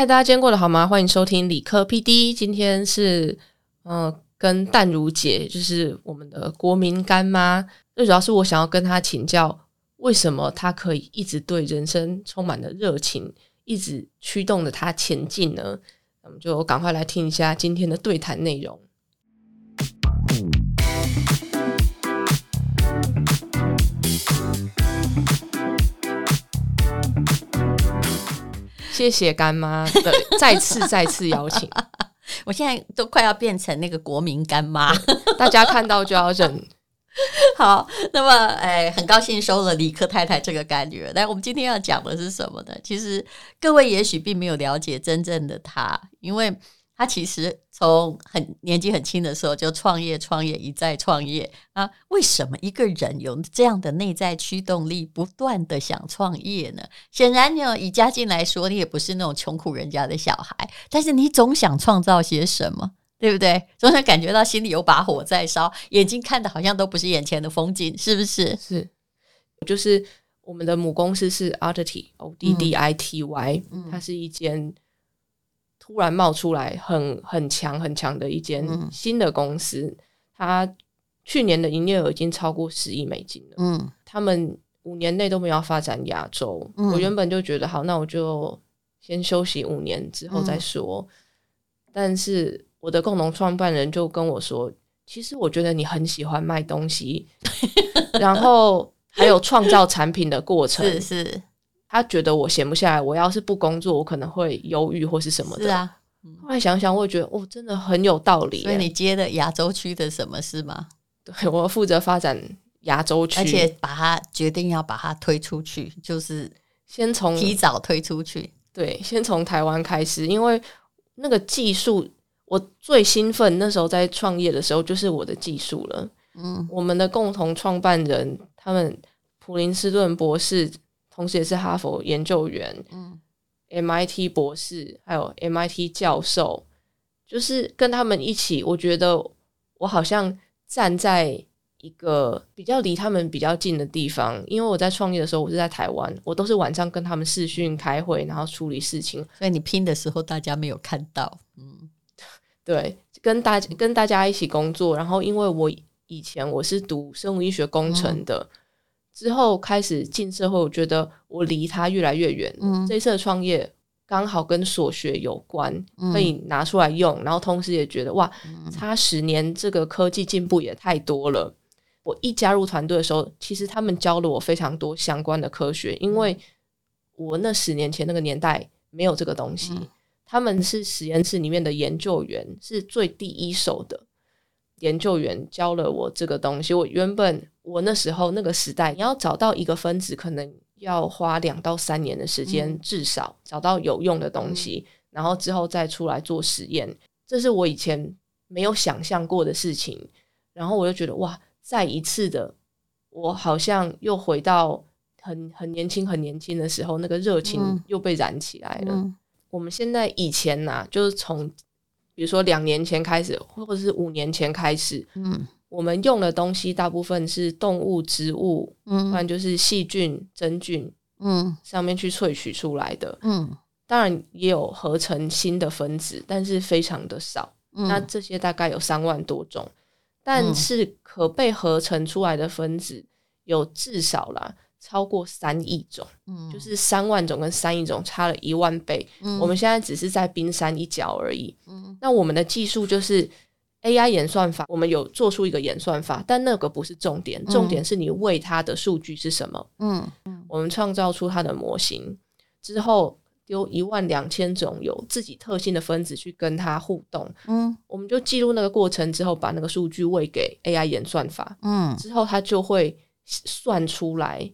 嗨，大家今天过得好吗？欢迎收听理科 PD。今天是呃，跟淡如姐，就是我们的国民干妈。最主要是我想要跟她请教，为什么她可以一直对人生充满了热情，一直驱动着她前进呢？那我们就赶快来听一下今天的对谈内容。谢谢干妈的再次再次邀请，我现在都快要变成那个国民干妈，大家看到就要忍。好，那么哎，很高兴收了李克太太这个干女儿。但我们今天要讲的是什么呢？其实各位也许并没有了解真正的她，因为。他其实从很年纪很轻的时候就创业，创业一再创业啊！为什么一个人有这样的内在驱动力，不断的想创业呢？显然呢，以家境来说，你也不是那种穷苦人家的小孩，但是你总想创造些什么，对不对？总想感觉到心里有把火在烧，眼睛看的好像都不是眼前的风景，是不是？是，就是我们的母公司是 Oddity，O D D I T Y，它是一间。突然冒出来很很强很强的一间新的公司，它去年的营业额已经超过十亿美金了。嗯，他们五年内都没有发展亚洲。我原本就觉得好，那我就先休息五年之后再说。但是我的共同创办人就跟我说，其实我觉得你很喜欢卖东西，然后还有创造产品的过程是是。他觉得我闲不下来，我要是不工作，我可能会忧郁或是什么的。是啊，后来想想，我也觉得哦，真的很有道理。所以你接的亚洲区的什么事吗？对我负责发展亚洲区，而且把它决定要把它推出去，就是先从提早推出去。对，先从台湾开始，因为那个技术，我最兴奋那时候在创业的时候，就是我的技术了。嗯，我们的共同创办人，他们普林斯顿博士。同时也是哈佛研究员，嗯，MIT 博士，还有 MIT 教授，就是跟他们一起，我觉得我好像站在一个比较离他们比较近的地方，因为我在创业的时候，我是在台湾，我都是晚上跟他们视讯开会，然后处理事情，所以你拼的时候大家没有看到，嗯，对，跟大跟大家一起工作，然后因为我以前我是读生物医学工程的。之后开始进社会，我觉得我离他越来越远。嗯，这次创业刚好跟所学有关，可以拿出来用。然后同时也觉得哇，差十年，这个科技进步也太多了。我一加入团队的时候，其实他们教了我非常多相关的科学，因为我那十年前那个年代没有这个东西。他们是实验室里面的研究员，是最第一手的。研究员教了我这个东西。我原本我那时候那个时代，你要找到一个分子，可能要花两到三年的时间，至少找到有用的东西，然后之后再出来做实验。这是我以前没有想象过的事情。然后我就觉得哇，再一次的，我好像又回到很很年轻、很年轻的时候，那个热情又被燃起来了。我们现在以前呐，就是从。比如说两年前开始，或者是五年前开始，嗯，我们用的东西大部分是动物、植物，嗯，不然就是细菌、真菌，嗯，上面去萃取出来的，嗯，当然也有合成新的分子，但是非常的少。那这些大概有三万多种，但是可被合成出来的分子有至少啦。超过三亿种，嗯，就是三万种跟三亿种差了一万倍。嗯，我们现在只是在冰山一角而已。嗯，那我们的技术就是 AI 演算法，我们有做出一个演算法，但那个不是重点，重点是你喂它的数据是什么。嗯嗯，我们创造出它的模型之后，丢一万两千种有自己特性的分子去跟它互动。嗯，我们就记录那个过程之后，把那个数据喂给 AI 演算法。嗯，之后它就会算出来。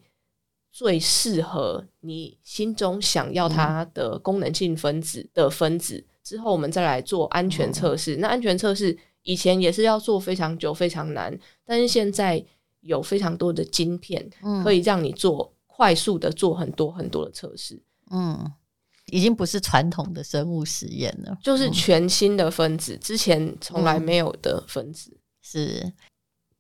最适合你心中想要它的功能性分子的分子之后，我们再来做安全测试。那安全测试以前也是要做非常久、非常难，但是现在有非常多的晶片，可以让你做快速的做很多很多的测试。嗯，已经不是传统的生物实验了，就是全新的分子，之前从来没有的分子。是，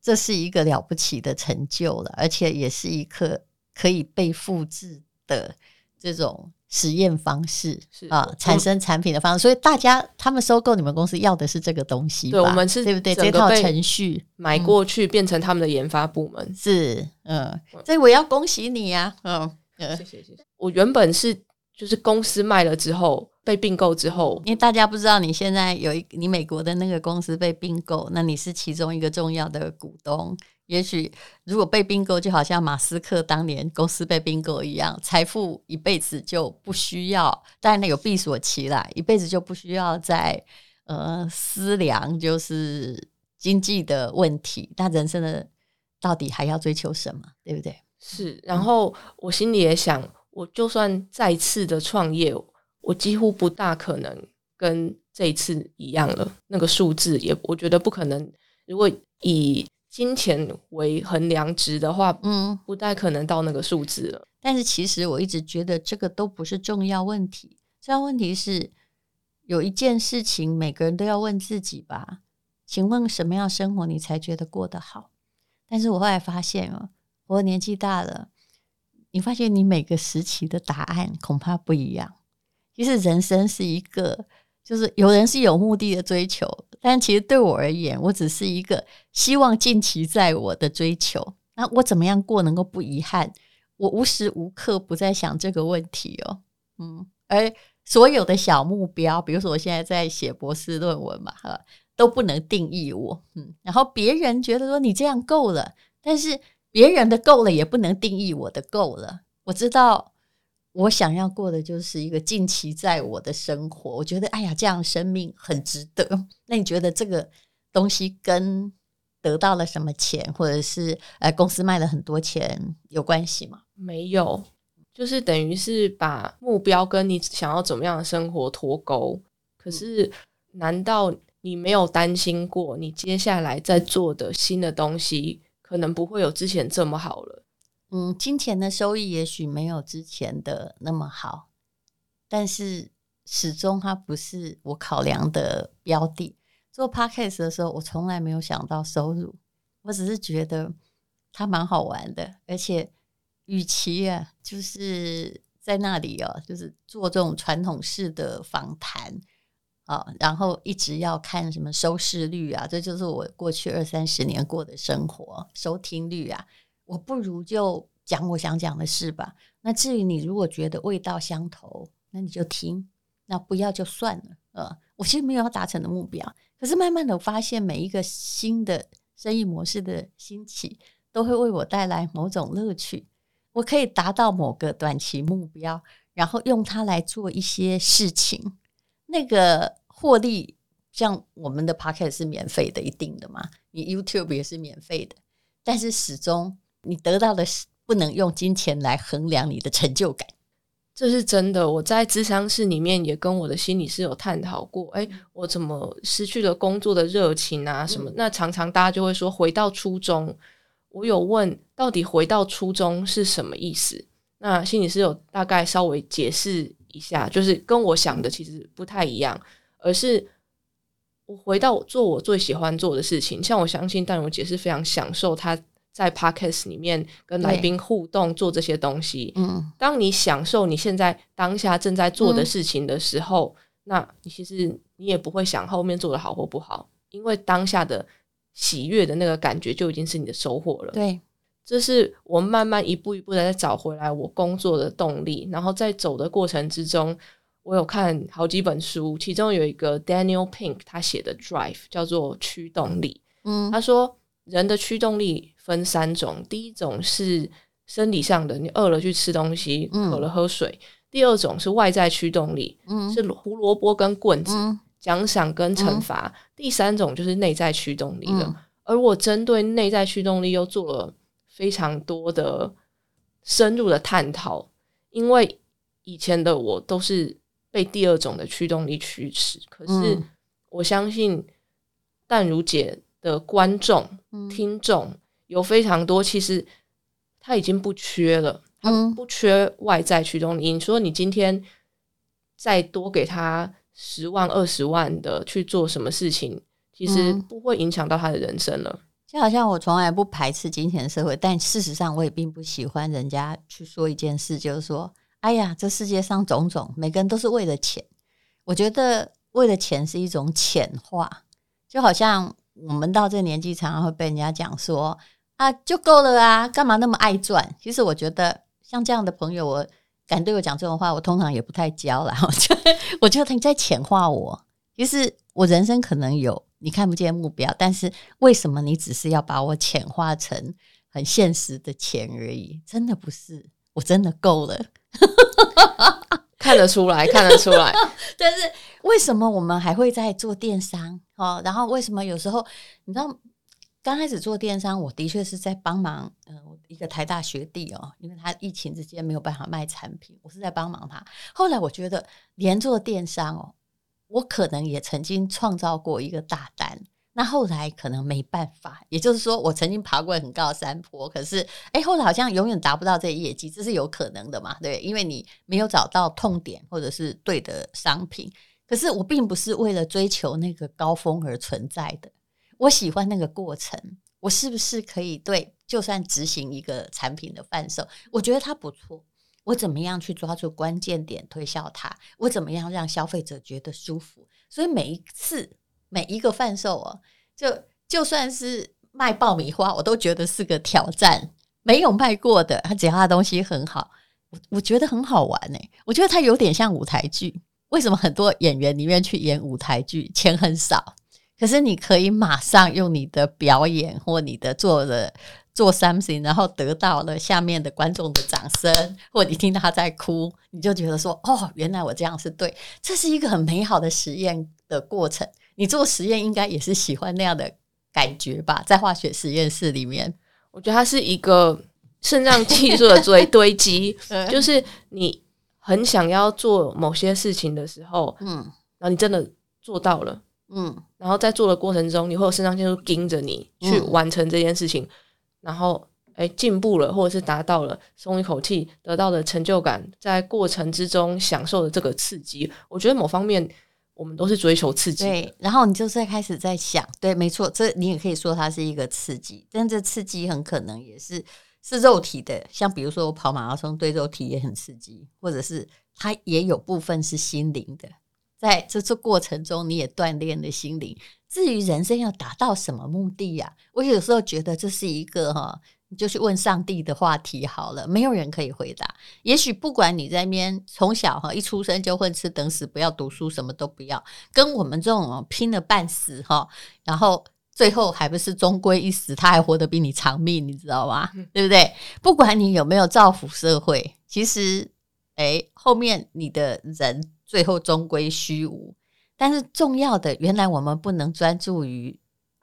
这是一个了不起的成就了，而且也是一颗。可以被复制的这种实验方式是啊，产生产品的方式。所以大家他们收购你们公司要的是这个东西，对我们是对不对？这套程序买过去变成他们的研发部门。是嗯，所以我要恭喜你呀，嗯嗯谢，谢谢谢。我原本是就是公司卖了之后被并购之后，因为大家不知道你现在有一你美国的那个公司被并购，那你是其中一个重要的股东。也许如果被并购，就好像马斯克当年公司被并购一样，财富一辈子就不需要，但那有闭锁期啦，一辈子就不需要再呃思量就是经济的问题，那人生的到底还要追求什么，对不对？是，然后我心里也想，我就算再次的创业，我几乎不大可能跟这一次一样了。那个数字也，我觉得不可能。如果以金钱为衡量值的话，嗯，不太可能到那个数字了。但是其实我一直觉得这个都不是重要问题，重要问题是有一件事情每个人都要问自己吧，请问什么样生活你才觉得过得好？但是我后来发现哦，我年纪大了，你发现你每个时期的答案恐怕不一样。其实人生是一个，就是有人是有目的的追求，但其实对我而言，我只是一个希望尽其在我的追求。那我怎么样过能够不遗憾？我无时无刻不在想这个问题哦，嗯，而所有的小目标，比如说我现在在写博士论文嘛，哈，都不能定义我，嗯，然后别人觉得说你这样够了，但是别人的够了也不能定义我的够了。我知道我想要过的就是一个尽其在我的生活，我觉得哎呀，这样生命很值得。那你觉得这个东西跟得到了什么钱，或者是呃公司卖了很多钱有关系吗？没有，就是等于是把目标跟你想要怎么样的生活脱钩。可是，难道你没有担心过，你接下来在做的新的东西可能不会有之前这么好了？嗯，金钱的收益也许没有之前的那么好，但是始终它不是我考量的标的。做 podcast 的时候，我从来没有想到收入，我只是觉得它蛮好玩的，而且与其啊，就是在那里哦，就是做这种传统式的访谈啊，然后一直要看什么收视率啊，这就是我过去二三十年过的生活，收听率啊。我不如就讲我想讲的事吧。那至于你如果觉得味道相投，那你就听；那不要就算了。呃，我其实没有要达成的目标，可是慢慢的我发现每一个新的生意模式的兴起，都会为我带来某种乐趣。我可以达到某个短期目标，然后用它来做一些事情。那个获利，像我们的 p o c k e t 是免费的，一定的嘛。你 YouTube 也是免费的，但是始终。你得到的是不能用金钱来衡量你的成就感，这是真的。我在智商室里面也跟我的心理师有探讨过，哎，我怎么失去了工作的热情啊？什么？那常常大家就会说回到初衷。我有问到底回到初衷是什么意思？那心理师有大概稍微解释一下，就是跟我想的其实不太一样，而是我回到做我最喜欢做的事情。像我相信，但我姐是非常享受他。在 podcast 里面跟来宾互动做这些东西，嗯，当你享受你现在当下正在做的事情的时候，那你其实你也不会想后面做的好或不好，因为当下的喜悦的那个感觉就已经是你的收获了。对，这是我慢慢一步一步的在找回来我工作的动力，然后在走的过程之中，我有看好几本书，其中有一个 Daniel Pink 他写的 Drive 叫做驱动力，嗯，他说人的驱动力。分三种，第一种是生理上的，你饿了去吃东西，渴了喝水；第二种是外在驱动力，是胡萝卜跟棍子，奖赏跟惩罚；第三种就是内在驱动力了。而我针对内在驱动力又做了非常多的深入的探讨，因为以前的我都是被第二种的驱动力驱使，可是我相信淡如姐的观众、听众。有非常多，其实他已经不缺了，他不缺外在驱动力。你说你今天再多给他十万、二十万的去做什么事情，其实不会影响到他的人生了。就好像我从来不排斥金钱社会，但事实上我也并不喜欢人家去说一件事，就是说。哎呀，这世界上种种，每个人都是为了钱。我觉得为了钱是一种浅化，就好像我们到这个年纪，常常会被人家讲说啊，就够了啊，干嘛那么爱赚？其实我觉得像这样的朋友，我敢对我讲这种话，我通常也不太交了。我觉得，我觉得你在浅化我。其实我人生可能有你看不见目标，但是为什么你只是要把我浅化成很现实的钱而已？真的不是，我真的够了。看得出来，看得出来。但是为什么我们还会在做电商？哦，然后为什么有时候你知道，刚开始做电商，我的确是在帮忙，嗯，一个台大学弟哦，因为他疫情之间没有办法卖产品，我是在帮忙他。后来我觉得，连做电商哦，我可能也曾经创造过一个大单。那后来可能没办法，也就是说，我曾经爬过很高的山坡，可是，哎，后来好像永远达不到这业绩，这是有可能的嘛？对，因为你没有找到痛点或者是对的商品。可是我并不是为了追求那个高峰而存在的，我喜欢那个过程。我是不是可以对，就算执行一个产品的贩售，我觉得它不错，我怎么样去抓住关键点推销它？我怎么样让消费者觉得舒服？所以每一次。每一个贩售哦，就就算是卖爆米花，我都觉得是个挑战。没有卖过的，他只要他东西很好，我我觉得很好玩呢。我觉得它有点像舞台剧。为什么很多演员宁愿去演舞台剧？钱很少，可是你可以马上用你的表演或你的做的做 something，然后得到了下面的观众的掌声，或你听到他在哭，你就觉得说：“哦，原来我这样是对。”这是一个很美好的实验的过程。你做实验应该也是喜欢那样的感觉吧？在化学实验室里面，我觉得它是一个肾脏技术的堆 堆积，就是你很想要做某些事情的时候，嗯，然后你真的做到了，嗯，然后在做的过程中，你会有肾上腺素盯着你去完成这件事情，然后哎进步了，或者是达到了，松一口气，得到的成就感，在过程之中享受的这个刺激，我觉得某方面。我们都是追求刺激，对。然后你就在开始在想，对，没错，这你也可以说它是一个刺激，但这刺激很可能也是是肉体的，像比如说我跑马拉松对肉体也很刺激，或者是它也有部分是心灵的，在这这过程中你也锻炼了心灵。至于人生要达到什么目的呀？我有时候觉得这是一个哈。你就去问上帝的话题好了，没有人可以回答。也许不管你在那边从小哈一出生就混吃等死，不要读书，什么都不要，跟我们这种拼了半死哈，然后最后还不是终归一死，他还活得比你长命，你知道吗？对不对？不管你有没有造福社会，其实哎，后面你的人最后终归虚无。但是重要的，原来我们不能专注于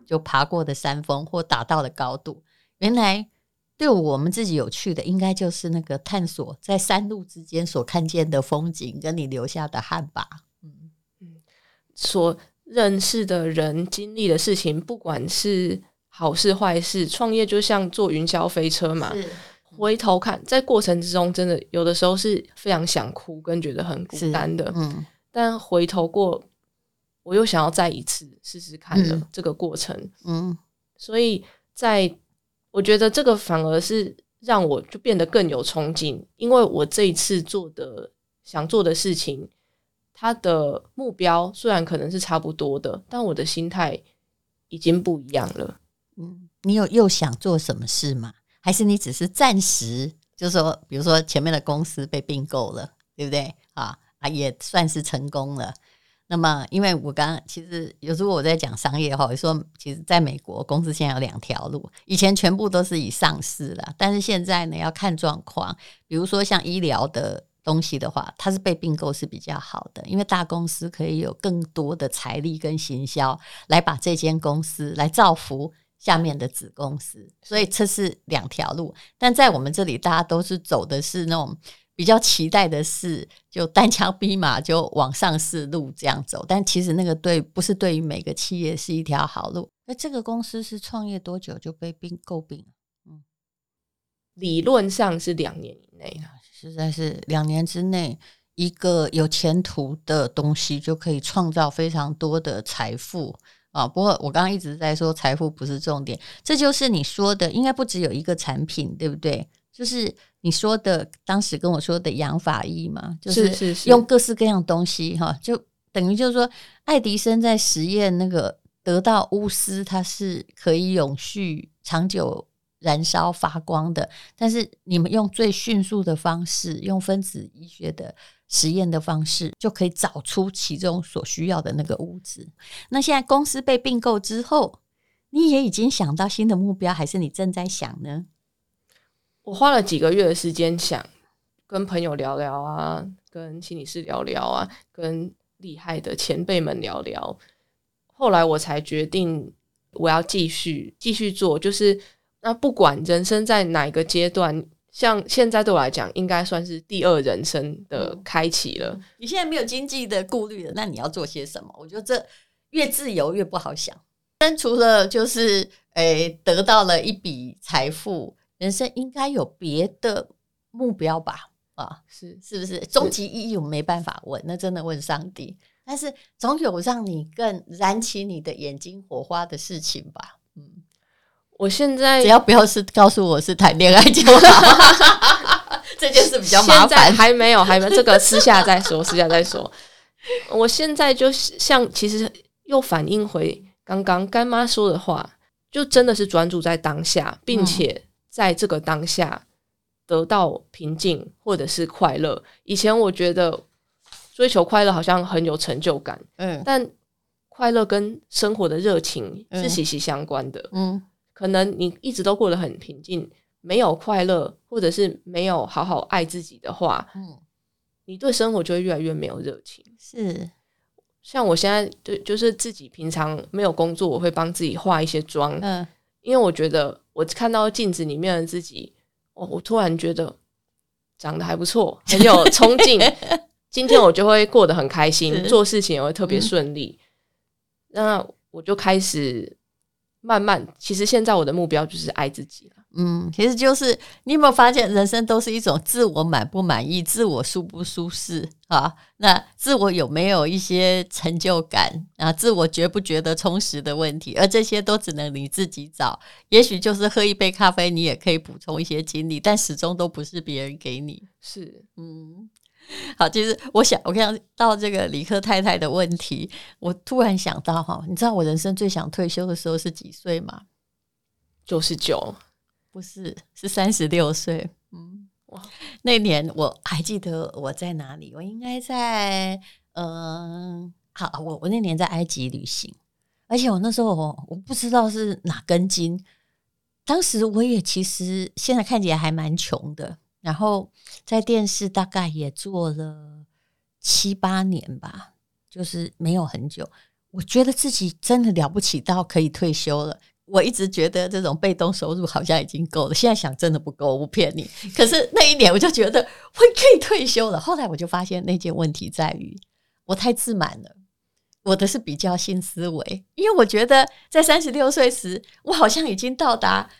就爬过的山峰或达到的高度，原来。对我们自己有趣的，应该就是那个探索在山路之间所看见的风景，跟你留下的汗吧。嗯嗯，所认识的人、经历的事情，不管是好事坏事，创业就像坐云霄飞车嘛。回头看，在过程之中，真的有的时候是非常想哭，跟觉得很孤单的。嗯，但回头过，我又想要再一次试试看的这个过程。嗯，所以在。我觉得这个反而是让我就变得更有憧憬，因为我这一次做的想做的事情，他的目标虽然可能是差不多的，但我的心态已经不一样了。嗯，你有又想做什么事吗？还是你只是暂时，就是说，比如说前面的公司被并购了，对不对？啊啊，也算是成功了。那么，因为我刚刚其实有时候我在讲商业哈，说其实在美国公司现在有两条路，以前全部都是以上市了，但是现在呢要看状况。比如说像医疗的东西的话，它是被并购是比较好的，因为大公司可以有更多的财力跟行销来把这间公司来造福下面的子公司，所以这是两条路。但在我们这里，大家都是走的是那种。比较期待的是，就单枪匹马就往上市路这样走，但其实那个对不是对于每个企业是一条好路。那这个公司是创业多久就被并购并？嗯，理论上是两年以内啊，实在是两年之内，一个有前途的东西就可以创造非常多的财富啊。不过我刚刚一直在说财富不是重点，这就是你说的，应该不只有一个产品，对不对？就是。你说的当时跟我说的养法医嘛，就是是是用各式各样东西哈，就等于就是说，爱迪生在实验那个得到钨丝，它是可以永续长久燃烧发光的，但是你们用最迅速的方式，用分子医学的实验的方式，就可以找出其中所需要的那个物质。那现在公司被并购之后，你也已经想到新的目标，还是你正在想呢？我花了几个月的时间想，跟朋友聊聊啊，跟心理师聊聊啊，跟厉害的前辈们聊聊。后来我才决定，我要继续继续做。就是那不管人生在哪个阶段，像现在对我来讲，应该算是第二人生的开启了。你现在没有经济的顾虑了，那你要做些什么？我觉得这越自由越不好想。但除了就是诶得到了一笔财富。人生应该有别的目标吧？啊，是是不是？终极意义我们没办法问，那真的问上帝。但是总有让你更燃起你的眼睛火花的事情吧？嗯，我现在只要不要是告诉我是谈恋爱就好，这件事比较麻烦。还没有，还没有，这个私下再说，私下再说。我现在就像，其实又反映回刚刚干妈说的话，就真的是专注在当下，并且。在这个当下得到平静或者是快乐。以前我觉得追求快乐好像很有成就感，嗯，但快乐跟生活的热情是息息相关的，嗯，可能你一直都过得很平静，没有快乐或者是没有好好爱自己的话，嗯，你对生活就会越来越没有热情。是，像我现在就就是自己平常没有工作，我会帮自己化一些妆，嗯。因为我觉得，我看到镜子里面的自己，我我突然觉得长得还不错，很有 冲劲。今天我就会过得很开心，做事情也会特别顺利。那我就开始慢慢，其实现在我的目标就是爱自己了。嗯，其实就是你有没有发现，人生都是一种自我满不满意、自我舒不舒适啊？那自我有没有一些成就感啊？自我觉不觉得充实的问题？而这些都只能你自己找。也许就是喝一杯咖啡，你也可以补充一些精力，但始终都不是别人给你。是，嗯，好，其实我想，我看到这个李克太太的问题，我突然想到哈，你知道我人生最想退休的时候是几岁吗？九十九。不是，是三十六岁。嗯，哇，那年我还记得我在哪里？我应该在……嗯，好，我我那年在埃及旅行，而且我那时候我我不知道是哪根筋。当时我也其实现在看起来还蛮穷的，然后在电视大概也做了七八年吧，就是没有很久。我觉得自己真的了不起到可以退休了。我一直觉得这种被动收入好像已经够了，现在想真的不够，我不骗你。可是那一年我就觉得我可以退休了。后来我就发现那件问题在于我太自满了，我的是比较性思维，因为我觉得在三十六岁时，我好像已经到达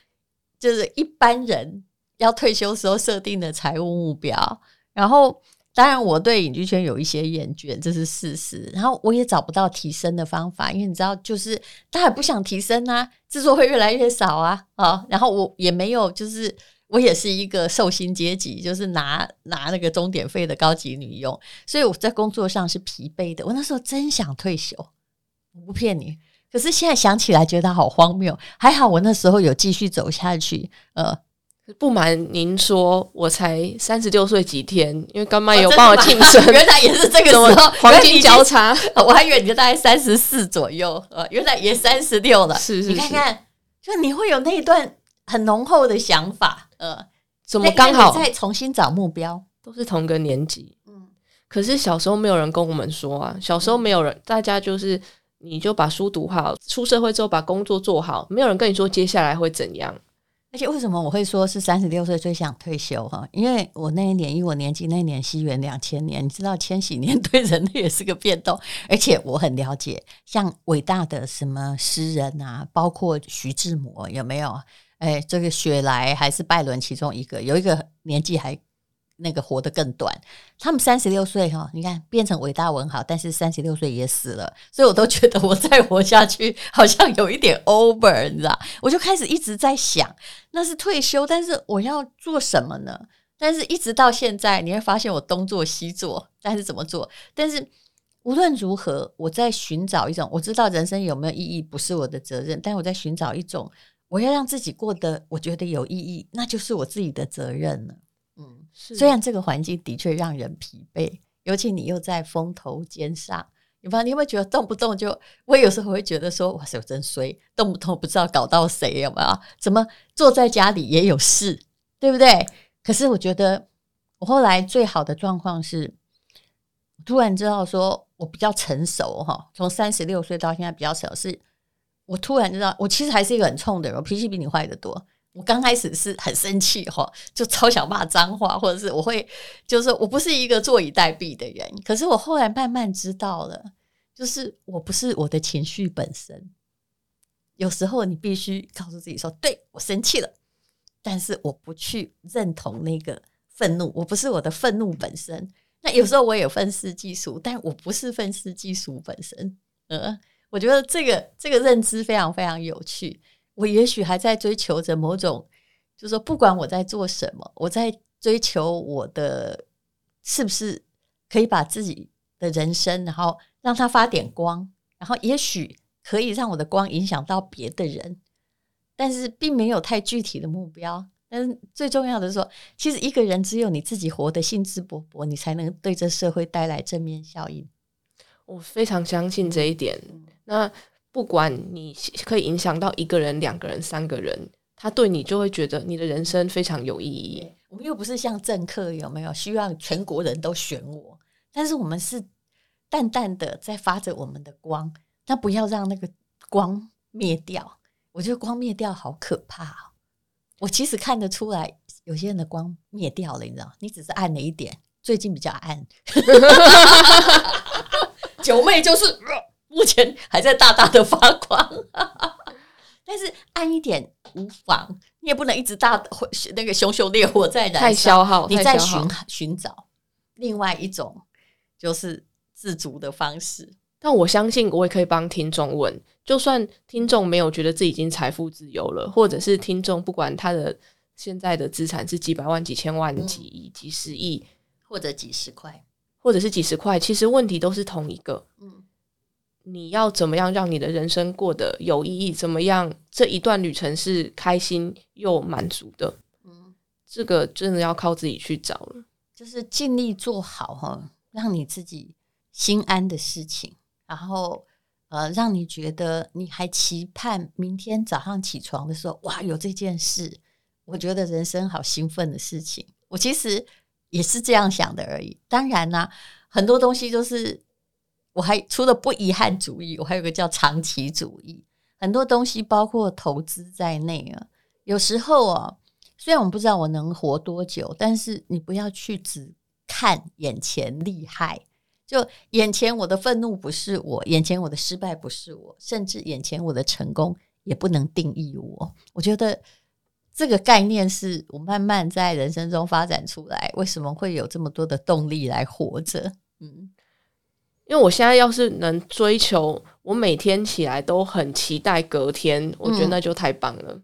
就是一般人要退休时候设定的财务目标，然后。当然，我对影剧圈有一些厌倦，这是事实。然后我也找不到提升的方法，因为你知道，就是大家不想提升啊，制作会越来越少啊啊。然后我也没有，就是我也是一个寿星阶级，就是拿拿那个钟点费的高级女佣，所以我在工作上是疲惫的。我那时候真想退休，我不骗你。可是现在想起来，觉得好荒谬。还好我那时候有继续走下去，呃。不瞒您说，我才三十六岁几天，因为干妈有帮我庆生，原来也是这个时候。黄金交叉，我还以为你大概三十四左右，呃，原来也三十六了。是是，是你看看，就你会有那一段很浓厚的想法，呃，怎么刚好？再重新找目标，都是同个年纪，嗯，可是小时候没有人跟我们说啊，小时候没有人，大家就是你就把书读好，出社会之后把工作做好，没有人跟你说接下来会怎样。而且为什么我会说是三十六岁最想退休哈？因为我那一年，因为我年纪那一年西元两千年，你知道千禧年 对人类也是个变动。而且我很了解，像伟大的什么诗人啊，包括徐志摩有没有？哎，这个雪莱还是拜伦其中一个，有一个年纪还。那个活得更短，他们三十六岁哈，你看变成伟大文豪，但是三十六岁也死了，所以我都觉得我再活下去好像有一点 over，你知道？我就开始一直在想，那是退休，但是我要做什么呢？但是一直到现在，你会发现我东做西做，但是怎么做？但是无论如何，我在寻找一种，我知道人生有没有意义不是我的责任，但我在寻找一种，我要让自己过得我觉得有意义，那就是我自己的责任了。虽然这个环境的确让人疲惫，尤其你又在风头尖上。你发，你有没有觉得动不动就？我有时候会觉得说，哇塞，我真衰，动不动不知道搞到谁有没有？怎么坐在家里也有事，对不对？可是我觉得，我后来最好的状况是，突然知道说我比较成熟哈，从三十六岁到现在比较成熟，是我突然知道，我其实还是一个很冲的人，我脾气比你坏的多。我刚开始是很生气哈，就超想骂脏话，或者是我会，就是我不是一个坐以待毙的人。可是我后来慢慢知道了，就是我不是我的情绪本身。有时候你必须告诉自己说：“对我生气了，但是我不去认同那个愤怒，我不是我的愤怒本身。”那有时候我有愤世嫉俗，但我不是愤世嫉俗本身。呃，我觉得这个这个认知非常非常有趣。我也许还在追求着某种，就是说，不管我在做什么，我在追求我的是不是可以把自己的人生，然后让它发点光，然后也许可以让我的光影响到别的人，但是并没有太具体的目标。但是最重要的是说，其实一个人只有你自己活得兴致勃勃，你才能对这社会带来正面效应。我非常相信这一点。那。不管你可以影响到一个人、两个人、三个人，他对你就会觉得你的人生非常有意义。我们又不是像政客，有没有希望全国人都选我？但是我们是淡淡的在发着我们的光，那不要让那个光灭掉。我觉得光灭掉好可怕。我其实看得出来，有些人的光灭掉了，你知道，你只是暗了一点。最近比较暗，九妹就是。目前还在大大的发光，但是暗一点无妨，你也不能一直大那个熊熊烈火在燃，太消耗。你在寻寻找另外一种就是自足的方式。但我相信我也可以帮听众问，就算听众没有觉得自己已经财富自由了，或者是听众不管他的现在的资产是几百万、几千万、几亿、几十亿，或者几十块，或者是几十块，其实问题都是同一个，嗯。你要怎么样让你的人生过得有意义？怎么样这一段旅程是开心又满足的？嗯，这个真的要靠自己去找了。就是尽力做好哈，让你自己心安的事情，然后呃，让你觉得你还期盼明天早上起床的时候，哇，有这件事，我觉得人生好兴奋的事情。我其实也是这样想的而已。当然呢，很多东西都是。我还除了不遗憾主义，我还有个叫长期主义。很多东西，包括投资在内啊。有时候啊，虽然我们不知道我能活多久，但是你不要去只看眼前厉害。就眼前我的愤怒不是我，眼前我的失败不是我，甚至眼前我的成功也不能定义我。我觉得这个概念是我慢慢在人生中发展出来。为什么会有这么多的动力来活着？嗯。因为我现在要是能追求，我每天起来都很期待隔天，我觉得那就太棒了。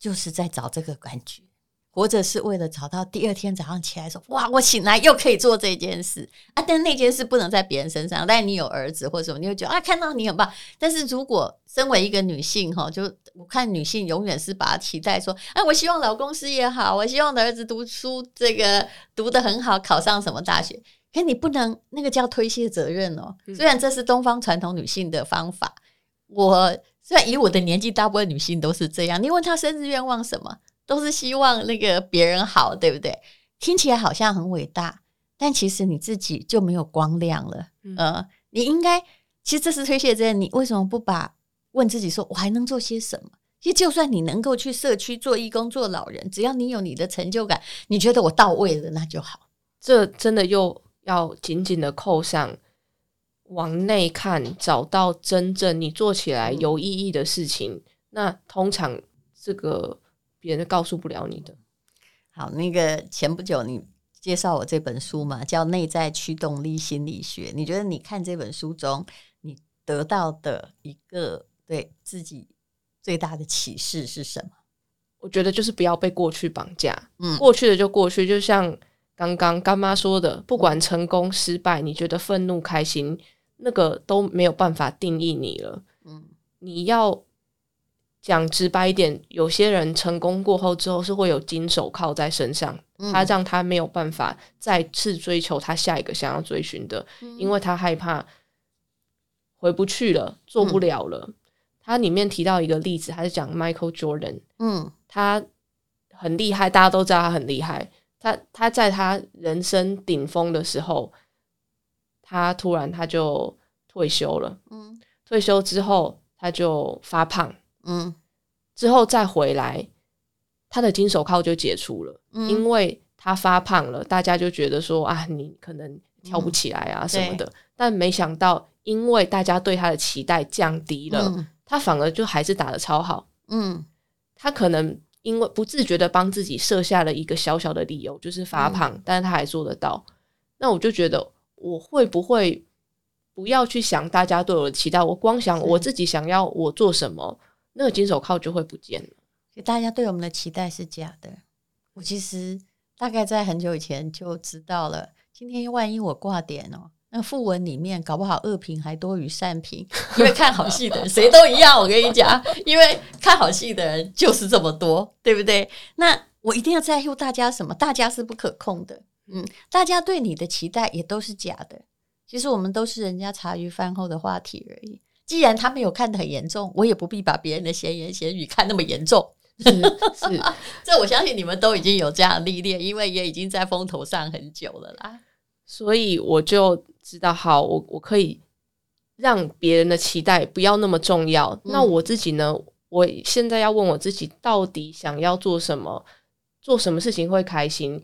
就是在找这个感觉，活着是为了找到第二天早上起来说：“哇，我醒来又可以做这件事啊！”但那件事不能在别人身上。但你有儿子或者什么，你会觉得啊，看到你很棒。但是如果身为一个女性哈，就我看女性永远是把期待说：“哎，我希望老公事业好，我希望的儿子读书这个读得很好，考上什么大学。”可你不能那个叫推卸责任哦。虽然这是东方传统女性的方法，我虽然以我的年纪，大部分女性都是这样。你问她生日愿望什么，都是希望那个别人好，对不对？听起来好像很伟大，但其实你自己就没有光亮了。呃，你应该其实这是推卸责任。你为什么不把问自己说，我还能做些什么？其实就算你能够去社区做义工、做老人，只要你有你的成就感，你觉得我到位了，那就好。这真的又。要紧紧的扣上，往内看，找到真正你做起来有意义的事情。那通常这个别人告诉不了你的。好，那个前不久你介绍我这本书嘛，叫《内在驱动力心理学》。你觉得你看这本书中，你得到的一个对自己最大的启示是什么？我觉得就是不要被过去绑架，嗯，过去的就过去，就像刚刚干妈说的，不管成功失败，你觉得愤怒开心，那个都没有办法定义你了，嗯，你要讲直白一点，有些人成功过后之后是会有金手铐在身上，他让他没有办法再次追求他下一个想要追寻的，因为他害怕回不去了，做不了了。他里面提到一个例子，他是讲 Michael Jordan，嗯，他很厉害，大家都知道他很厉害。他他在他人生顶峰的时候，他突然他就退休了，嗯，退休之后他就发胖，嗯，之后再回来，他的金手铐就解除了，因为他发胖了，大家就觉得说啊，你可能跳不起来啊什么的。但没想到，因为大家对他的期待降低了。他反而就还是打的超好，嗯，他可能因为不自觉的帮自己设下了一个小小的理由，就是发胖，但是他还做得到。那我就觉得，我会不会不要去想大家对我的期待，我光想我自己想要我做什么，那个金手铐就会不见了。大家对我们的期待是假的。我其实大概在很久以前就知道了，今天万一我挂点哦。那副文里面搞不好恶评还多于善评，因为 看好戏的人谁都一样。我跟你讲，因为看好戏的人就是这么多，对不对？那我一定要在乎大家什么？大家是不可控的，嗯，大家对你的期待也都是假的。其实我们都是人家茶余饭后的话题而已。既然他没有看得很严重，我也不必把别人的闲言闲语看那么严重。是是，这我相信你们都已经有这样历练，因为也已经在风头上很久了啦。所以我就。知道好，我我可以让别人的期待不要那么重要。那我自己呢？我现在要问我自己，到底想要做什么？做什么事情会开心？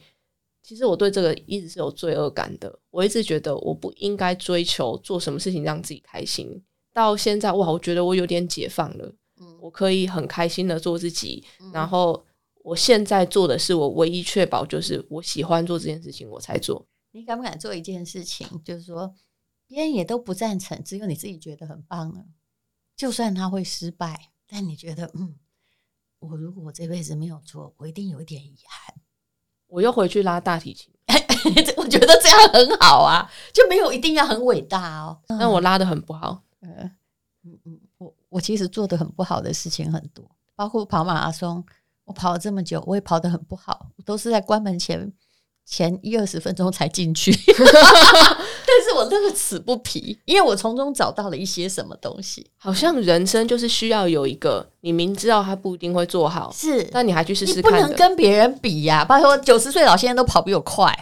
其实我对这个一直是有罪恶感的。我一直觉得我不应该追求做什么事情让自己开心。到现在哇，我觉得我有点解放了。嗯，我可以很开心的做自己。然后我现在做的是我唯一确保，就是我喜欢做这件事情，我才做。你敢不敢做一件事情？就是说，别人也都不赞成，只有你自己觉得很棒呢？就算他会失败，但你觉得，嗯，我如果我这辈子没有做，我一定有一点遗憾。我又回去拉大提琴，我觉得这样很好啊，就没有一定要很伟大哦。那我拉的很不好，嗯嗯嗯，我我其实做的很不好的事情很多，包括跑马拉松，我跑了这么久，我也跑得很不好，都是在关门前。前一二十分钟才进去，但是我乐此不疲，因为我从中找到了一些什么东西。好像人生就是需要有一个，你明知道他不一定会做好，是，但你还去试试看。不能跟别人比呀，包括九十岁老先生都跑比我快。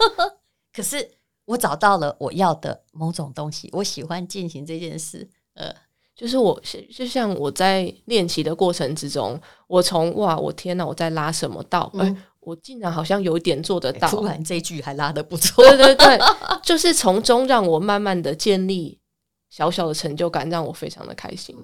可是我找到了我要的某种东西，我喜欢进行这件事。呃，就是我，就像我在练习的过程之中，我从哇，我天哪，我在拉什么道？哎。我竟然好像有点做得到，突然这句还拉得不错。对对对，就是从中让我慢慢的建立小小的成就感，让我非常的开心。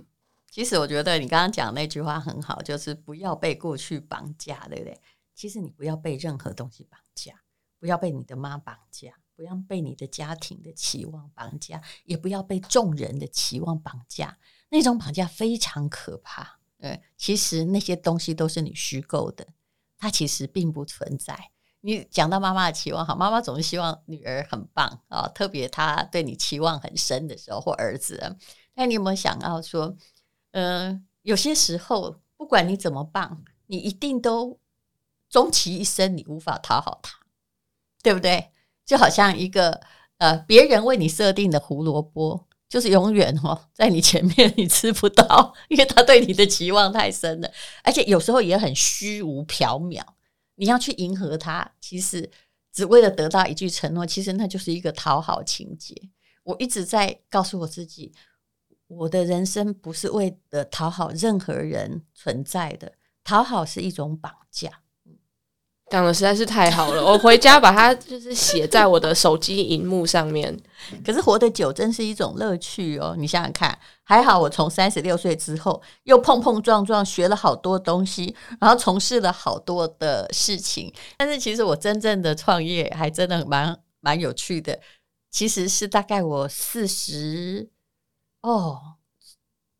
其实我觉得你刚刚讲那句话很好，就是不要被过去绑架，对不对？其实你不要被任何东西绑架，不要被你的妈绑架，不要被你的家庭的期望绑架，也不要被众人的期望绑架。那种绑架非常可怕。对，其实那些东西都是你虚构的。它其实并不存在。你讲到妈妈的期望，好，妈妈总是希望女儿很棒啊，特别她对你期望很深的时候，或儿子。那你有没有想到说，嗯，有些时候不管你怎么棒，你一定都终其一生你无法讨好他，对不对？就好像一个呃，别人为你设定的胡萝卜。就是永远哦，在你前面你吃不到，因为他对你的期望太深了，而且有时候也很虚无缥缈。你要去迎合他，其实只为了得到一句承诺，其实那就是一个讨好情节。我一直在告诉我自己，我的人生不是为了讨好任何人存在的，讨好是一种绑架。讲的实在是太好了，我回家把它就是写在我的手机荧幕上面。可是活得久真是一种乐趣哦，你想想看，还好我从三十六岁之后又碰碰撞撞学了好多东西，然后从事了好多的事情。但是其实我真正的创业还真的蛮蛮有趣的，其实是大概我四十哦，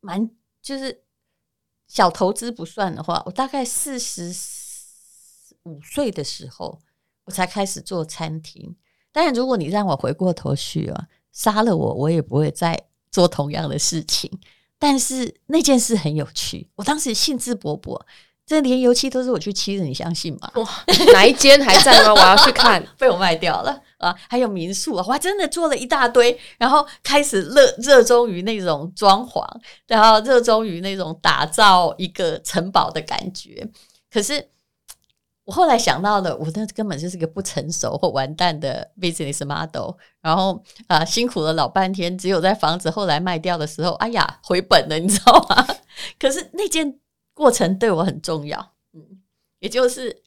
蛮就是小投资不算的话，我大概四十五岁的时候，我才开始做餐厅。当然，如果你让我回过头去啊，杀了我，我也不会再做同样的事情。但是那件事很有趣，我当时兴致勃勃。这连油漆都是我去漆的，你相信吗？哇，哪一间还在吗？我要去看，被我卖掉了啊！还有民宿啊，我还真的做了一大堆，然后开始热热衷于那种装潢，然后热衷于那种打造一个城堡的感觉。可是我后来想到了，我那根本就是个不成熟或完蛋的 business model。然后啊，辛苦了老半天，只有在房子后来卖掉的时候，哎呀，回本了，你知道吗？可是那件。过程对我很重要，嗯，也就是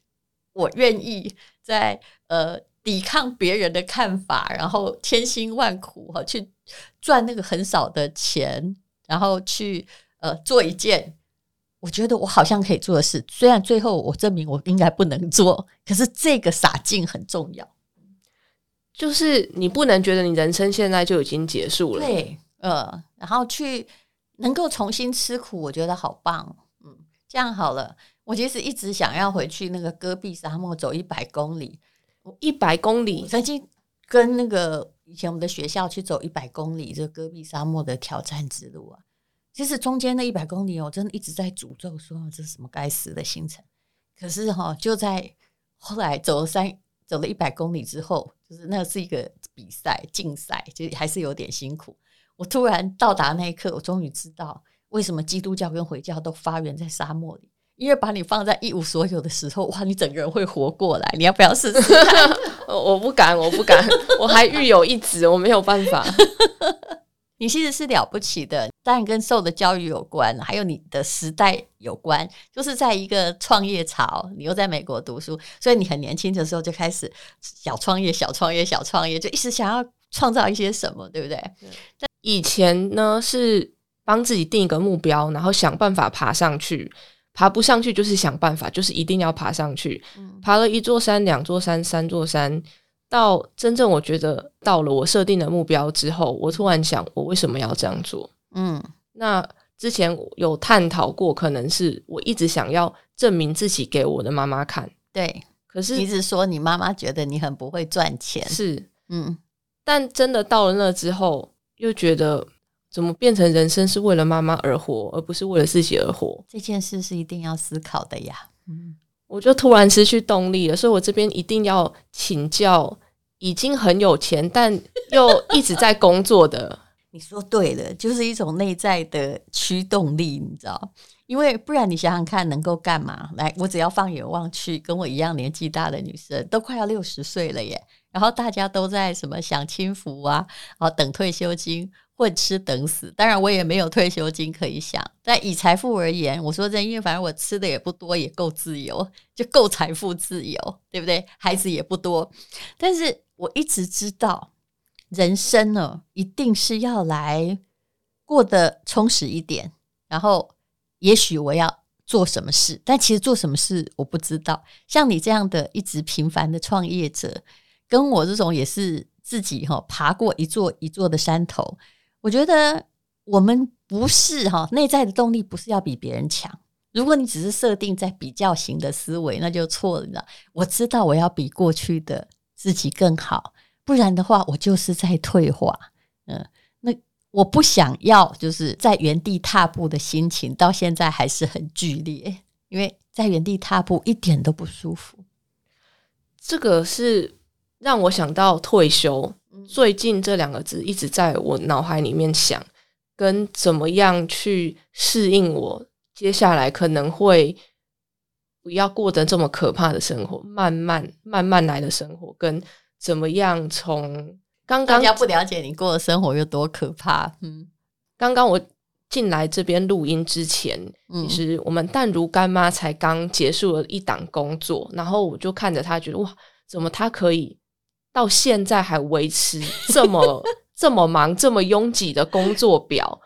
我愿意在呃抵抗别人的看法，然后千辛万苦哈去赚那个很少的钱，然后去呃做一件我觉得我好像可以做的事。虽然最后我证明我应该不能做，可是这个洒劲很重要。就是你不能觉得你人生现在就已经结束了，对，呃，然后去能够重新吃苦，我觉得好棒。嗯这样好了，我其实一直想要回去那个戈壁沙漠走一百公里，一百公里，曾经跟那个以前我们的学校去走一百公里，这戈壁沙漠的挑战之路啊。其实中间那一百公里，我真的一直在诅咒说这是什么该死的行程。可是哈，就在后来走了三走了一百公里之后，就是那是一个比赛竞赛，就还是有点辛苦。我突然到达那一刻，我终于知道。为什么基督教跟回教都发源在沙漠里？因为把你放在一无所有的时候，哇，你整个人会活过来。你要不要试试？我不敢，我不敢，我还育有一子，我没有办法。你其实是了不起的，当然跟受的教育有关，还有你的时代有关。就是在一个创业潮，你又在美国读书，所以你很年轻的时候就开始小创业、小创业、小创业，就一直想要创造一些什么，对不对？以前呢是。帮自己定一个目标，然后想办法爬上去。爬不上去就是想办法，就是一定要爬上去。爬了一座山、两座山、三座山，到真正我觉得到了我设定的目标之后，我突然想，我为什么要这样做？嗯，那之前有探讨过，可能是我一直想要证明自己给我的妈妈看。对，可是一直说你妈妈觉得你很不会赚钱。是，嗯，但真的到了那之后，又觉得。怎么变成人生是为了妈妈而活，而不是为了自己而活？这件事是一定要思考的呀。嗯，我就突然失去动力了，所以我这边一定要请教已经很有钱但又一直在工作的。你说对了，就是一种内在的驱动力，你知道？因为不然你想想看，能够干嘛？来，我只要放眼望去，跟我一样年纪大的女生都快要六十岁了耶，然后大家都在什么享清福啊，然后等退休金。混吃等死，当然我也没有退休金可以想。但以财富而言，我说真，因为反正我吃的也不多，也够自由，就够财富自由，对不对？孩子也不多，但是我一直知道，人生呢，一定是要来过得充实一点。然后，也许我要做什么事，但其实做什么事我不知道。像你这样的一直平凡的创业者，跟我这种也是自己哈爬过一座一座的山头。我觉得我们不是哈，内在的动力不是要比别人强。如果你只是设定在比较型的思维，那就错了。我知道我要比过去的自己更好，不然的话，我就是在退化。嗯，那我不想要就是在原地踏步的心情，到现在还是很剧烈，因为在原地踏步一点都不舒服。这个是让我想到退休。最近这两个字一直在我脑海里面想，跟怎么样去适应我接下来可能会不要过得这么可怕的生活，慢慢慢慢来的生活，跟怎么样从刚刚大家不了解你过的生活有多可怕。嗯，刚刚我进来这边录音之前，其实我们淡如干妈才刚结束了一档工作，然后我就看着她，觉得哇，怎么她可以？到现在还维持这么 这么忙、这么拥挤的工作表，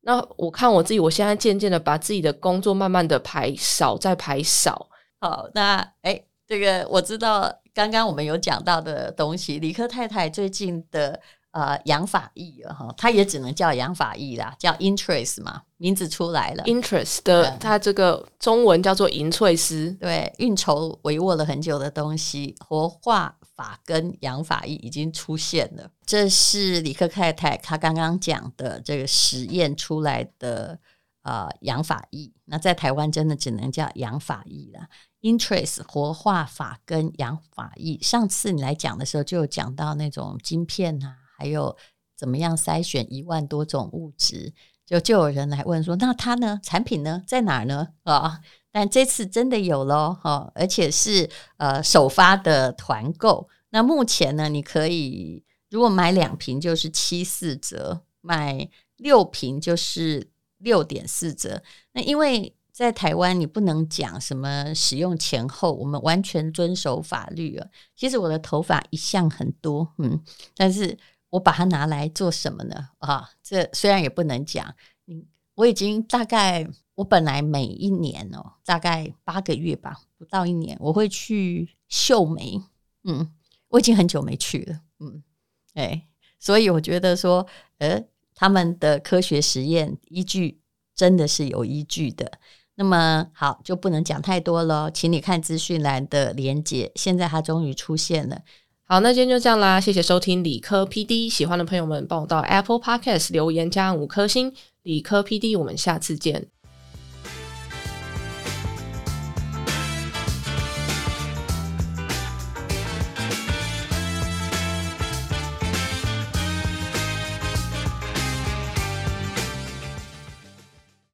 那我看我自己，我现在渐渐的把自己的工作慢慢的排少，再排少。好，那哎，这个我知道，刚刚我们有讲到的东西，李克太太最近的呃养发液了哈，她也只能叫养发液啦，叫 Interest 嘛，名字出来了。Interest 的它这个中文叫做银翠丝，对，运筹帷幄了很久的东西，活化法根养发液已经出现了。这是李克太太她刚刚讲的这个实验出来的呃养发液，那在台湾真的只能叫养发液了。Interest 活化法根养发液，上次你来讲的时候就有讲到那种晶片啊，还有怎么样筛选一万多种物质，就就有人来问说，那它呢？产品呢？在哪儿呢？啊，但这次真的有喽，哈，而且是呃首发的团购。那目前呢，你可以如果买两瓶就是七四折，买六瓶就是六点四折。那因为在台湾，你不能讲什么使用前后，我们完全遵守法律啊。其实我的头发一向很多，嗯，但是我把它拿来做什么呢？啊，这虽然也不能讲，嗯，我已经大概，我本来每一年哦，大概八个月吧，不到一年，我会去秀眉，嗯，我已经很久没去了，嗯，哎，所以我觉得说，呃，他们的科学实验依据真的是有依据的。那么好，就不能讲太多了，请你看资讯栏的连接。现在它终于出现了。好，那今天就这样啦，谢谢收听理科 PD，喜欢的朋友们帮我到 Apple Podcast 留言加五颗星。理科 PD，我们下次见。